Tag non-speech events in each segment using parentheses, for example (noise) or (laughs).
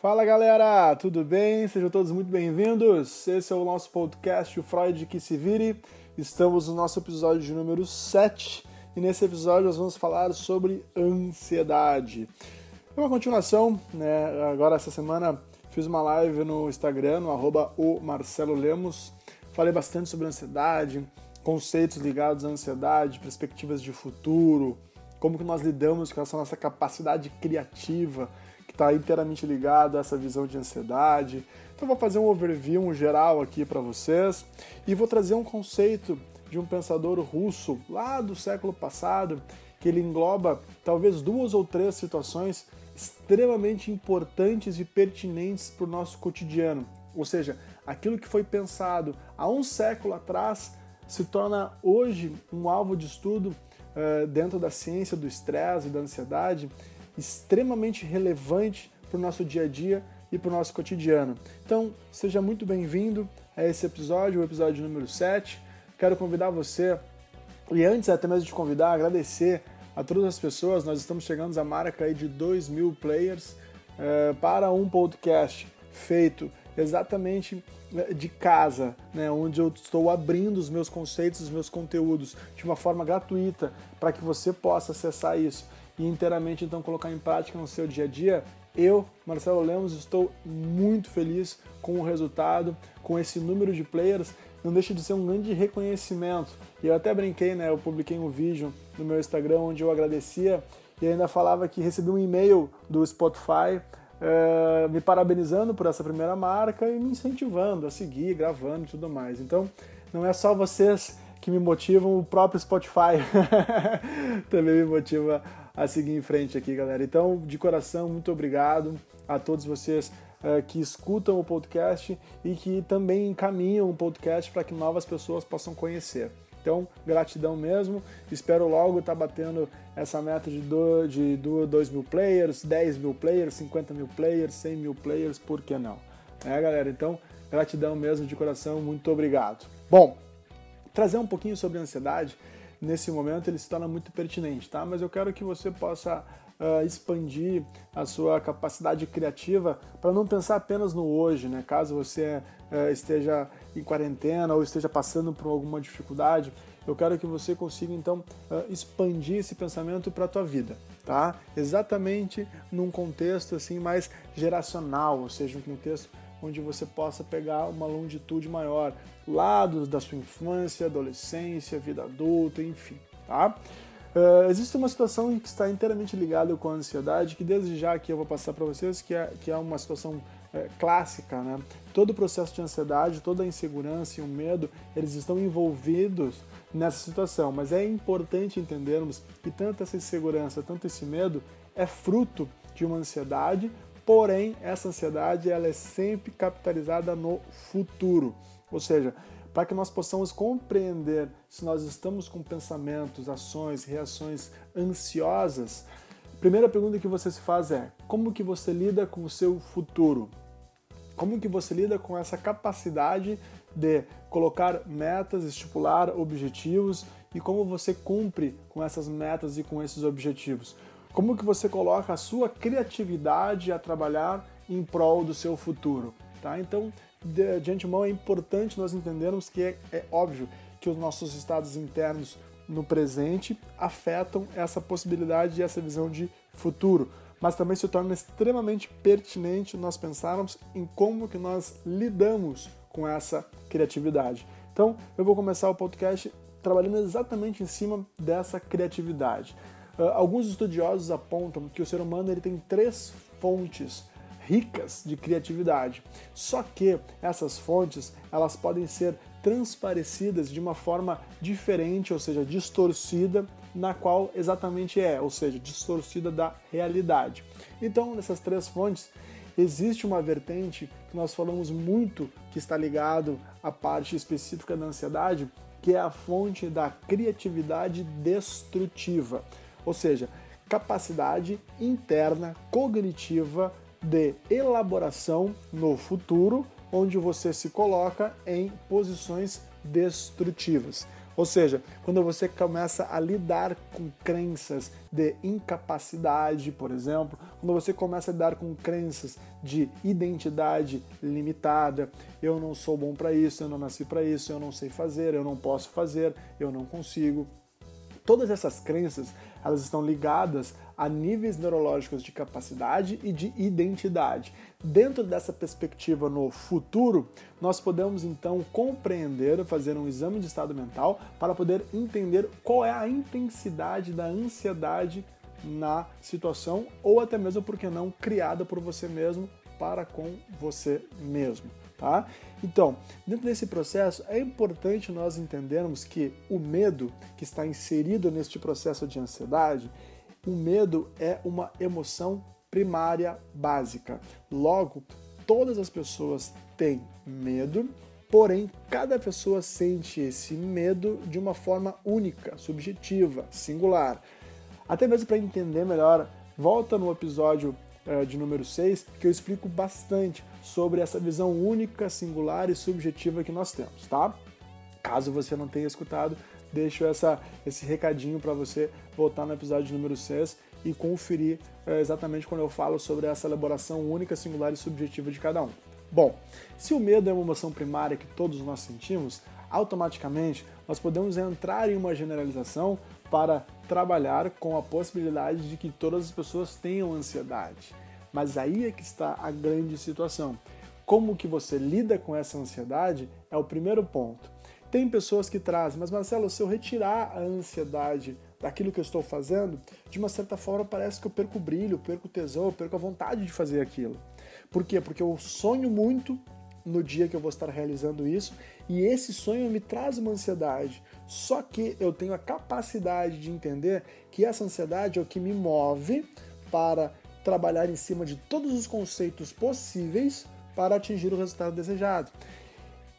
Fala galera, tudo bem? Sejam todos muito bem-vindos. Esse é o nosso podcast, o Freud que se vire. Estamos no nosso episódio de número 7 e nesse episódio nós vamos falar sobre ansiedade. Uma continuação, né? Agora essa semana fiz uma live no Instagram, no arroba o Marcelo Lemos. Falei bastante sobre ansiedade, conceitos ligados à ansiedade, perspectivas de futuro, como que nós lidamos com essa nossa capacidade criativa, está inteiramente ligado a essa visão de ansiedade. Então vou fazer um overview um geral aqui para vocês e vou trazer um conceito de um pensador russo lá do século passado que ele engloba talvez duas ou três situações extremamente importantes e pertinentes para o nosso cotidiano. Ou seja, aquilo que foi pensado há um século atrás se torna hoje um alvo de estudo uh, dentro da ciência do estresse e da ansiedade extremamente relevante para o nosso dia a dia e para o nosso cotidiano. Então, seja muito bem-vindo a esse episódio, o episódio número 7. Quero convidar você, e antes até mesmo de convidar, agradecer a todas as pessoas, nós estamos chegando à marca aí de 2 mil players é, para um podcast feito exatamente eh, de casa, né, onde eu estou abrindo os meus conceitos, os meus conteúdos de uma forma gratuita para que você possa acessar isso e inteiramente então colocar em prática no seu dia a dia, eu, Marcelo Lemos, estou muito feliz com o resultado, com esse número de players. Não deixa de ser um grande reconhecimento. E eu até brinquei, né? Eu publiquei um vídeo no meu Instagram onde eu agradecia e ainda falava que recebi um e-mail do Spotify uh, me parabenizando por essa primeira marca e me incentivando a seguir, gravando e tudo mais. Então, não é só vocês que me motivam, o próprio Spotify (laughs) também me motiva a seguir em frente aqui, galera. Então, de coração, muito obrigado a todos vocês uh, que escutam o podcast e que também encaminham o podcast para que novas pessoas possam conhecer. Então, gratidão mesmo. Espero logo estar tá batendo essa meta de 2 de dois mil players, 10 mil players, 50 mil players, 100 mil players, por que não? É, galera? Então, gratidão mesmo de coração. Muito obrigado. Bom, trazer um pouquinho sobre ansiedade nesse momento ele se torna muito pertinente, tá? Mas eu quero que você possa uh, expandir a sua capacidade criativa para não pensar apenas no hoje, né? Caso você uh, esteja em quarentena ou esteja passando por alguma dificuldade, eu quero que você consiga então uh, expandir esse pensamento para a tua vida, tá? Exatamente num contexto assim mais geracional, ou seja, um contexto onde você possa pegar uma longitude maior, lados da sua infância, adolescência, vida adulta, enfim, tá? Uh, existe uma situação que está inteiramente ligada com a ansiedade, que desde já aqui eu vou passar para vocês, que é, que é uma situação é, clássica, né? Todo o processo de ansiedade, toda a insegurança e o medo, eles estão envolvidos nessa situação, mas é importante entendermos que tanto essa insegurança, tanto esse medo é fruto de uma ansiedade Porém, essa ansiedade ela é sempre capitalizada no futuro. Ou seja, para que nós possamos compreender se nós estamos com pensamentos, ações, reações ansiosas, a primeira pergunta que você se faz é: como que você lida com o seu futuro? Como que você lida com essa capacidade de colocar metas, estipular objetivos e como você cumpre com essas metas e com esses objetivos? Como que você coloca a sua criatividade a trabalhar em prol do seu futuro, tá? Então, de, de antemão é importante nós entendermos que é, é óbvio que os nossos estados internos no presente afetam essa possibilidade e essa visão de futuro, mas também se torna extremamente pertinente nós pensarmos em como que nós lidamos com essa criatividade. Então, eu vou começar o podcast trabalhando exatamente em cima dessa criatividade. Ah, alguns estudiosos apontam que o ser humano ele tem três fontes ricas de criatividade. Só que essas fontes elas podem ser transparecidas de uma forma diferente, ou seja, distorcida, na qual exatamente é, ou seja, distorcida da realidade. Então, nessas três fontes, existe uma vertente que nós falamos muito que está ligado à parte específica da ansiedade, que é a fonte da criatividade destrutiva. Ou seja, capacidade interna cognitiva de elaboração no futuro, onde você se coloca em posições destrutivas. Ou seja, quando você começa a lidar com crenças de incapacidade, por exemplo, quando você começa a lidar com crenças de identidade limitada, eu não sou bom para isso, eu não nasci para isso, eu não sei fazer, eu não posso fazer, eu não consigo. Todas essas crenças, elas estão ligadas a níveis neurológicos de capacidade e de identidade. Dentro dessa perspectiva no futuro, nós podemos então compreender, fazer um exame de estado mental para poder entender qual é a intensidade da ansiedade na situação ou até mesmo, porque não, criada por você mesmo para com você mesmo. Tá? Então, dentro desse processo, é importante nós entendermos que o medo que está inserido neste processo de ansiedade, o medo é uma emoção primária básica. Logo, todas as pessoas têm medo, porém, cada pessoa sente esse medo de uma forma única, subjetiva, singular. Até mesmo para entender melhor, volta no episódio de número 6, que eu explico bastante sobre essa visão única, singular e subjetiva que nós temos, tá? Caso você não tenha escutado, deixo essa, esse recadinho para você voltar no episódio número 6 e conferir é, exatamente quando eu falo sobre essa elaboração única, singular e subjetiva de cada um. Bom, se o medo é uma emoção primária que todos nós sentimos, automaticamente nós podemos entrar em uma generalização para trabalhar com a possibilidade de que todas as pessoas tenham ansiedade. Mas aí é que está a grande situação. Como que você lida com essa ansiedade é o primeiro ponto. Tem pessoas que trazem, mas Marcelo, se eu retirar a ansiedade daquilo que eu estou fazendo, de uma certa forma parece que eu perco o brilho, perco o tesão, perco a vontade de fazer aquilo. Por quê? Porque eu sonho muito no dia que eu vou estar realizando isso e esse sonho me traz uma ansiedade. Só que eu tenho a capacidade de entender que essa ansiedade é o que me move para trabalhar em cima de todos os conceitos possíveis para atingir o resultado desejado.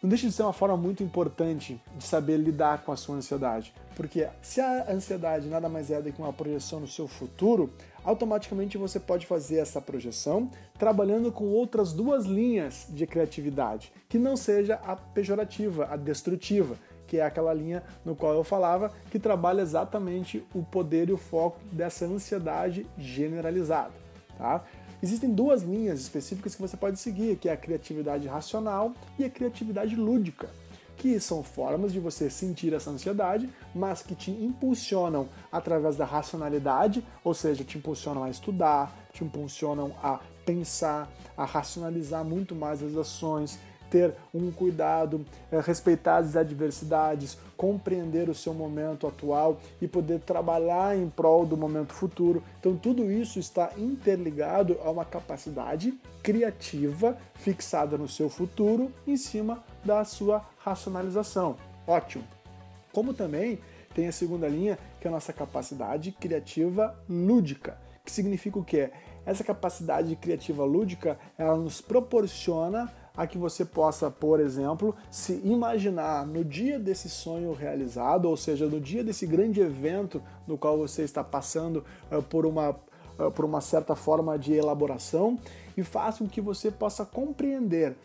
Não deixa de ser uma forma muito importante de saber lidar com a sua ansiedade, porque se a ansiedade nada mais é do que uma projeção no seu futuro, automaticamente você pode fazer essa projeção trabalhando com outras duas linhas de criatividade, que não seja a pejorativa, a destrutiva, que é aquela linha no qual eu falava, que trabalha exatamente o poder e o foco dessa ansiedade generalizada. Tá? Existem duas linhas específicas que você pode seguir, que é a criatividade racional e a criatividade lúdica, que são formas de você sentir essa ansiedade, mas que te impulsionam através da racionalidade, ou seja, te impulsionam a estudar, te impulsionam a pensar, a racionalizar muito mais as ações, ter um cuidado, é, respeitar as adversidades, compreender o seu momento atual e poder trabalhar em prol do momento futuro. Então, tudo isso está interligado a uma capacidade criativa fixada no seu futuro em cima da sua racionalização. Ótimo! Como também tem a segunda linha, que é a nossa capacidade criativa lúdica, que significa o quê? Essa capacidade criativa lúdica, ela nos proporciona a que você possa, por exemplo, se imaginar no dia desse sonho realizado, ou seja, no dia desse grande evento no qual você está passando uh, por uma uh, por uma certa forma de elaboração e faça com que você possa compreender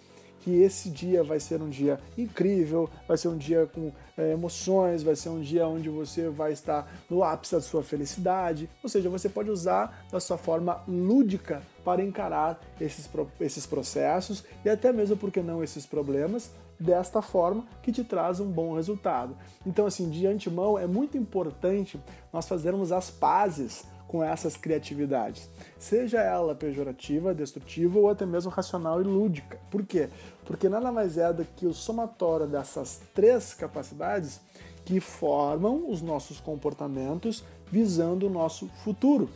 que esse dia vai ser um dia incrível, vai ser um dia com é, emoções, vai ser um dia onde você vai estar no ápice da sua felicidade. Ou seja, você pode usar da sua forma lúdica para encarar esses, esses processos e até mesmo, por que não, esses problemas desta forma que te traz um bom resultado. Então, assim, de antemão, é muito importante nós fazermos as pazes com essas criatividades, seja ela pejorativa, destrutiva ou até mesmo racional e lúdica. Por quê? Porque nada mais é do que o somatório dessas três capacidades que formam os nossos comportamentos visando o nosso futuro.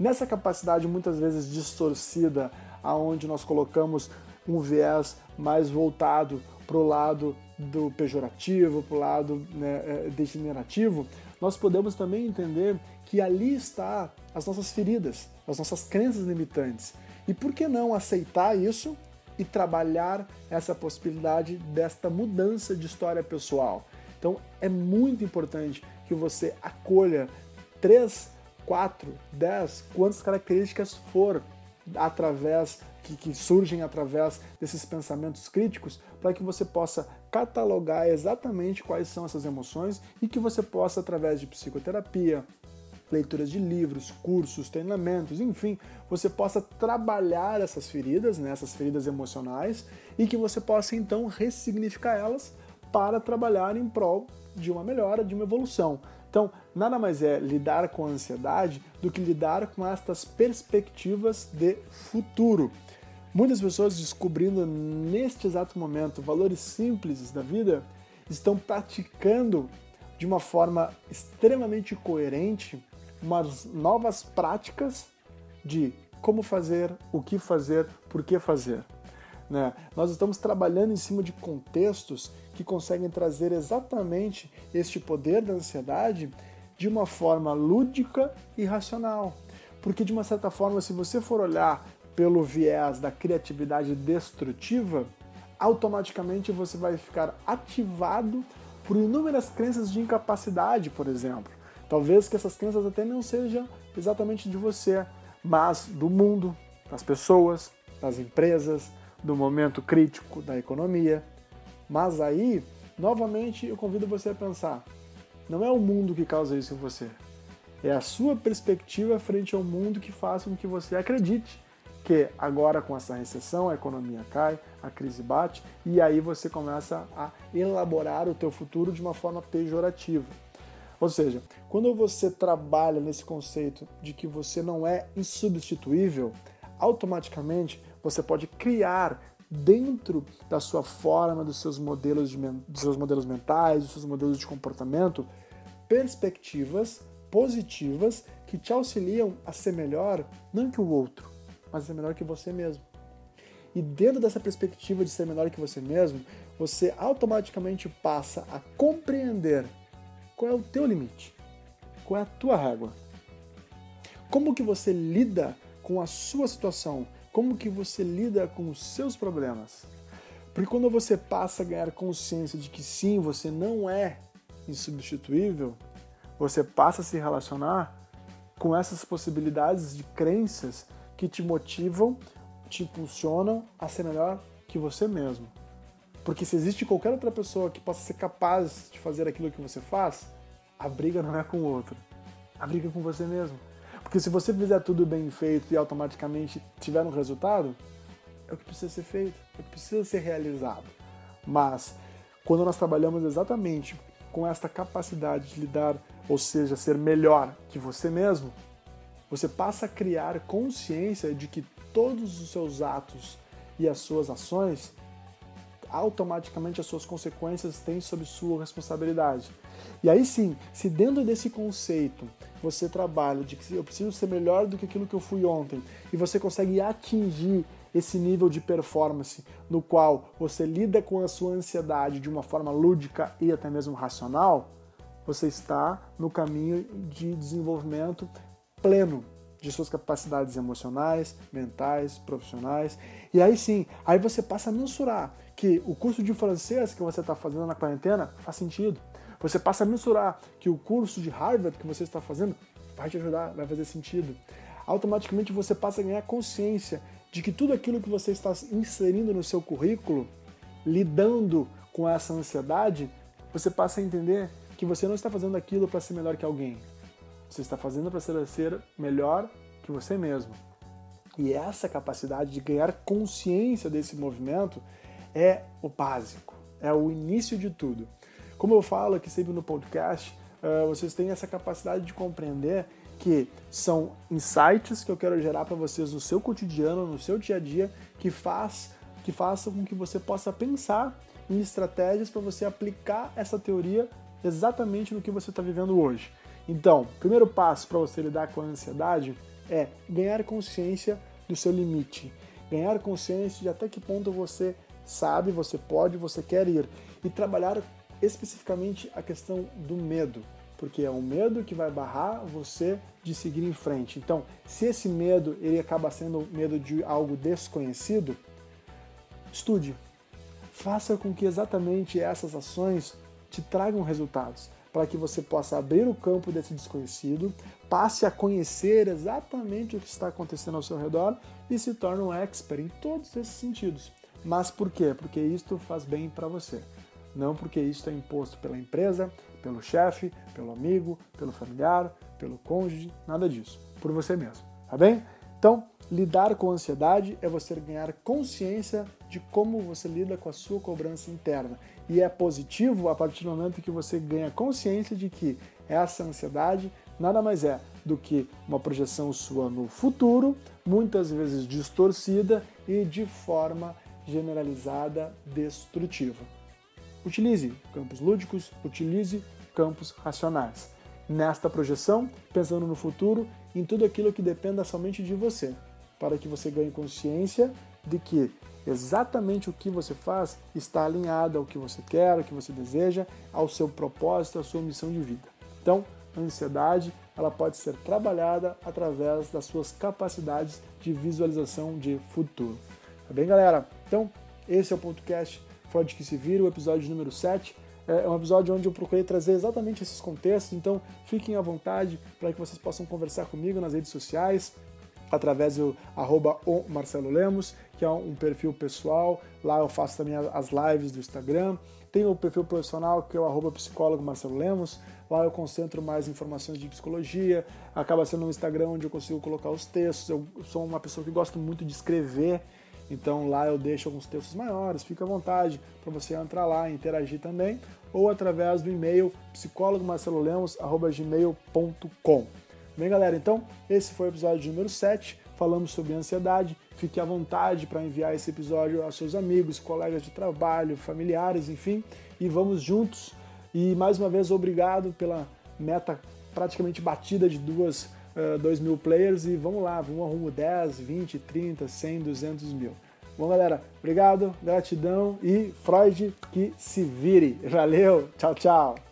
Nessa capacidade muitas vezes distorcida, aonde nós colocamos um viés mais voltado para o lado do pejorativo, para o lado né, é, degenerativo, nós podemos também entender que ali está as nossas feridas, as nossas crenças limitantes. E por que não aceitar isso e trabalhar essa possibilidade desta mudança de história pessoal? Então é muito importante que você acolha três quatro, dez, quantas características for através que, que surgem através desses pensamentos críticos, para que você possa catalogar exatamente quais são essas emoções e que você possa, através de psicoterapia, leituras de livros, cursos, treinamentos, enfim, você possa trabalhar essas feridas, né, essas feridas emocionais, e que você possa então ressignificar elas para trabalhar em prol de uma melhora, de uma evolução. Então, nada mais é lidar com a ansiedade do que lidar com estas perspectivas de futuro. Muitas pessoas descobrindo neste exato momento valores simples da vida estão praticando de uma forma extremamente coerente umas novas práticas de como fazer, o que fazer, por que fazer. Né? Nós estamos trabalhando em cima de contextos que conseguem trazer exatamente este poder da ansiedade de uma forma lúdica e racional. Porque, de uma certa forma, se você for olhar pelo viés da criatividade destrutiva, automaticamente você vai ficar ativado por inúmeras crenças de incapacidade, por exemplo. Talvez que essas crenças até não sejam exatamente de você, mas do mundo, das pessoas, das empresas, do momento crítico da economia. Mas aí, novamente, eu convido você a pensar: não é o mundo que causa isso em você, é a sua perspectiva frente ao mundo que faz com que você acredite que agora com essa recessão a economia cai, a crise bate e aí você começa a elaborar o teu futuro de uma forma pejorativa. Ou seja, quando você trabalha nesse conceito de que você não é insubstituível, automaticamente você pode criar dentro da sua forma, dos seus modelos, de, dos seus modelos mentais, dos seus modelos de comportamento, perspectivas positivas que te auxiliam a ser melhor, não que o outro, mas a ser melhor que você mesmo. E dentro dessa perspectiva de ser melhor que você mesmo, você automaticamente passa a compreender qual é o teu limite? Qual é a tua régua? Como que você lida com a sua situação? Como que você lida com os seus problemas? Porque quando você passa a ganhar consciência de que sim, você não é insubstituível, você passa a se relacionar com essas possibilidades de crenças que te motivam, te impulsionam a ser melhor que você mesmo. Porque se existe qualquer outra pessoa que possa ser capaz de fazer aquilo que você faz, a briga não é com o outro. A briga é com você mesmo. Porque se você fizer tudo bem feito e automaticamente tiver um resultado, é o que precisa ser feito, é o que precisa ser realizado. Mas quando nós trabalhamos exatamente com esta capacidade de lidar, ou seja, ser melhor que você mesmo, você passa a criar consciência de que todos os seus atos e as suas ações automaticamente as suas consequências têm sob sua responsabilidade. E aí sim, se dentro desse conceito você trabalha de que eu preciso ser melhor do que aquilo que eu fui ontem e você consegue atingir esse nível de performance no qual você lida com a sua ansiedade de uma forma lúdica e até mesmo racional, você está no caminho de desenvolvimento pleno de suas capacidades emocionais, mentais, profissionais. E aí sim, aí você passa a mensurar que o curso de francês que você está fazendo na quarentena faz sentido. Você passa a mensurar que o curso de Harvard que você está fazendo vai te ajudar, vai fazer sentido. Automaticamente você passa a ganhar consciência de que tudo aquilo que você está inserindo no seu currículo, lidando com essa ansiedade, você passa a entender que você não está fazendo aquilo para ser melhor que alguém. Você está fazendo para ser melhor que você mesmo. E essa capacidade de ganhar consciência desse movimento é o básico, é o início de tudo. Como eu falo aqui sempre no podcast, uh, vocês têm essa capacidade de compreender que são insights que eu quero gerar para vocês no seu cotidiano, no seu dia a dia, que faz que façam com que você possa pensar em estratégias para você aplicar essa teoria exatamente no que você está vivendo hoje. Então, primeiro passo para você lidar com a ansiedade é ganhar consciência do seu limite, ganhar consciência de até que ponto você sabe, você pode, você quer ir. E trabalhar especificamente a questão do medo, porque é o medo que vai barrar você de seguir em frente. Então, se esse medo ele acaba sendo medo de algo desconhecido, estude. Faça com que exatamente essas ações te tragam resultados, para que você possa abrir o campo desse desconhecido, passe a conhecer exatamente o que está acontecendo ao seu redor e se torne um expert em todos esses sentidos. Mas por quê? Porque isto faz bem para você. Não porque isto é imposto pela empresa, pelo chefe, pelo amigo, pelo familiar, pelo cônjuge, nada disso. Por você mesmo, tá bem? Então, lidar com ansiedade é você ganhar consciência de como você lida com a sua cobrança interna. E é positivo a partir do momento que você ganha consciência de que essa ansiedade nada mais é do que uma projeção sua no futuro, muitas vezes distorcida e de forma generalizada destrutiva. Utilize campos lúdicos, utilize campos racionais. Nesta projeção, pensando no futuro, em tudo aquilo que dependa somente de você, para que você ganhe consciência de que exatamente o que você faz está alinhado ao que você quer, ao que você deseja, ao seu propósito, à sua missão de vida. Então, a ansiedade ela pode ser trabalhada através das suas capacidades de visualização de futuro. Tá bem, galera? Então, esse é o podcast Freud que se vira, o episódio número 7. É um episódio onde eu procurei trazer exatamente esses contextos, então fiquem à vontade para que vocês possam conversar comigo nas redes sociais, através do arroba Marcelo Lemos, que é um perfil pessoal. Lá eu faço também as lives do Instagram. Tem o perfil profissional, que é o arroba psicólogo Marcelo Lemos. Lá eu concentro mais informações de psicologia. Acaba sendo um Instagram onde eu consigo colocar os textos. Eu sou uma pessoa que gosta muito de escrever. Então lá eu deixo alguns textos maiores, fica à vontade para você entrar lá e interagir também, ou através do e-mail psicologomarcelolemos.gmail.com. Bem, galera, então esse foi o episódio número 7. Falamos sobre ansiedade. Fique à vontade para enviar esse episódio aos seus amigos, colegas de trabalho, familiares, enfim. E vamos juntos. E mais uma vez, obrigado pela meta praticamente batida de duas, uh, 2 mil players. E vamos lá, vamos arrumo 10, 20, 30, 100, 200 mil. Bom, galera, obrigado, gratidão e Freud que se vire. Valeu, tchau, tchau.